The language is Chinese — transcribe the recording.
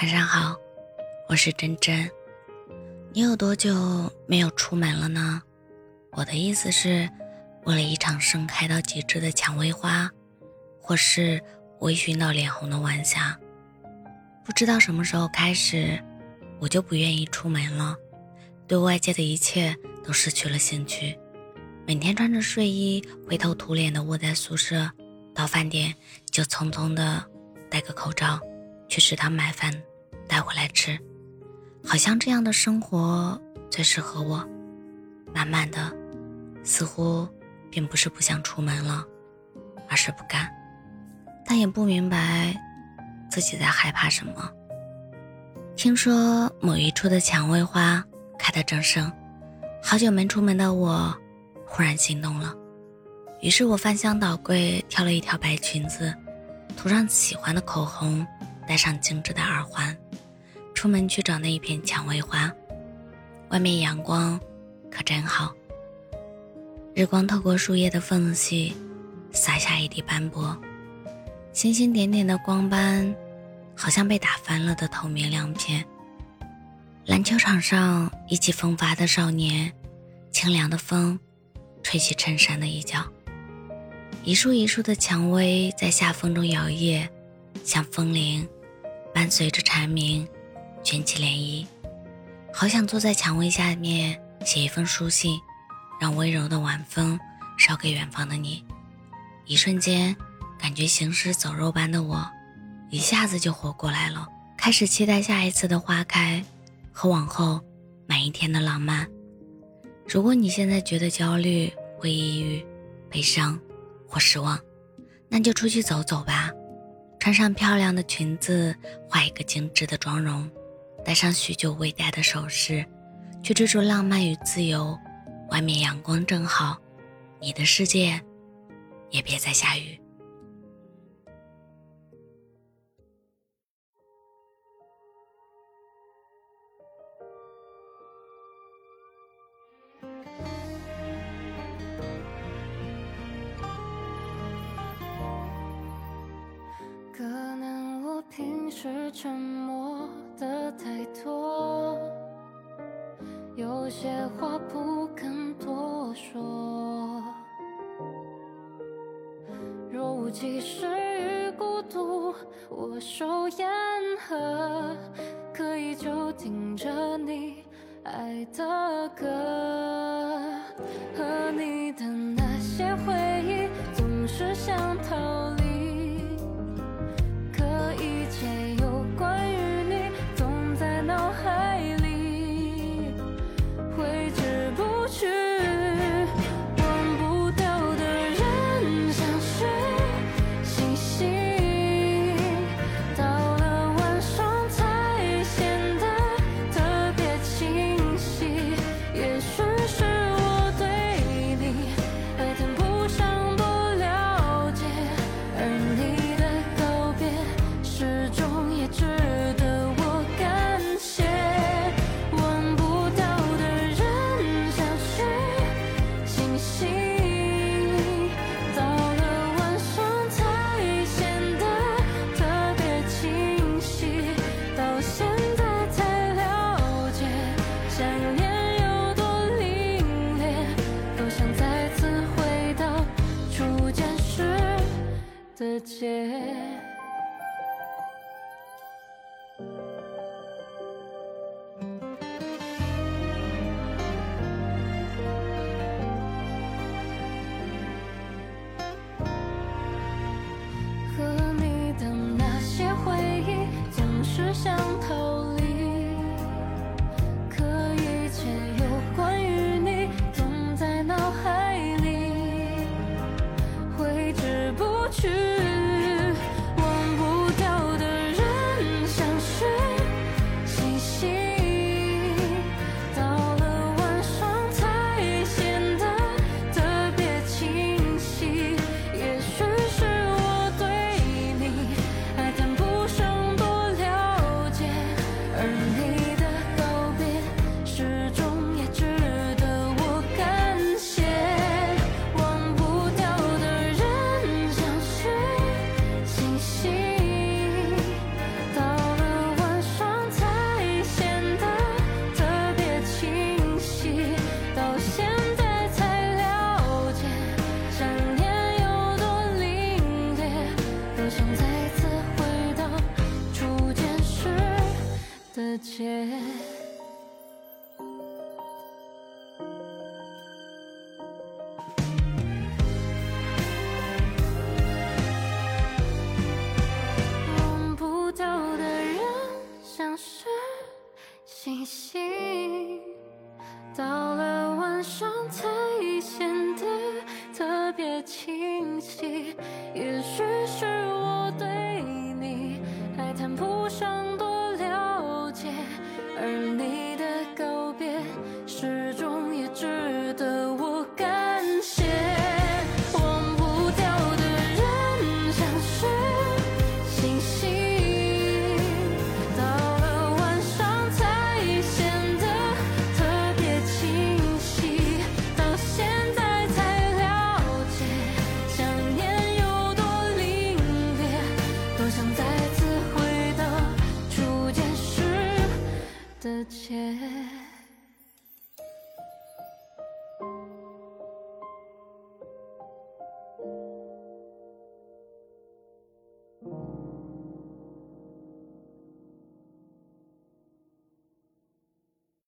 晚上好，我是真真。你有多久没有出门了呢？我的意思是，为了一场盛开到极致的蔷薇花，或是微醺到脸红的晚霞。不知道什么时候开始，我就不愿意出门了，对外界的一切都失去了兴趣。每天穿着睡衣，灰头土脸的窝在宿舍，到饭点就匆匆的戴个口罩，去食堂买饭。带回来吃，好像这样的生活最适合我。慢慢的，似乎并不是不想出门了，而是不敢，但也不明白自己在害怕什么。听说某一处的蔷薇花开得正盛，好久没出门的我忽然心动了。于是我翻箱倒柜挑了一条白裙子，涂上喜欢的口红，戴上精致的耳环。出门去找那一片蔷薇花，外面阳光可真好。日光透过树叶的缝隙，洒下一地斑驳，星星点点的光斑，好像被打翻了的透明亮片。篮球场上意气风发的少年，清凉的风吹起衬衫的一角，一束一束的蔷薇在夏风中摇曳，像风铃，伴随着蝉鸣。卷起涟漪，好想坐在蔷薇下面写一封书信，让温柔的晚风捎给远方的你。一瞬间，感觉行尸走肉般的我，一下子就活过来了，开始期待下一次的花开和往后每一天的浪漫。如果你现在觉得焦虑、会抑郁、悲伤或失望，那就出去走走吧，穿上漂亮的裙子，画一个精致的妆容。戴上许久未戴的首饰，去追逐浪漫与自由。外面阳光正好，你的世界也别再下雨。沉默。的太多，有些话不敢多说。若无其事与孤独，我手言和，可以就听着你爱的歌，和你的那些回街星星到了晚上才显得特别清晰。也许是我对你还谈不上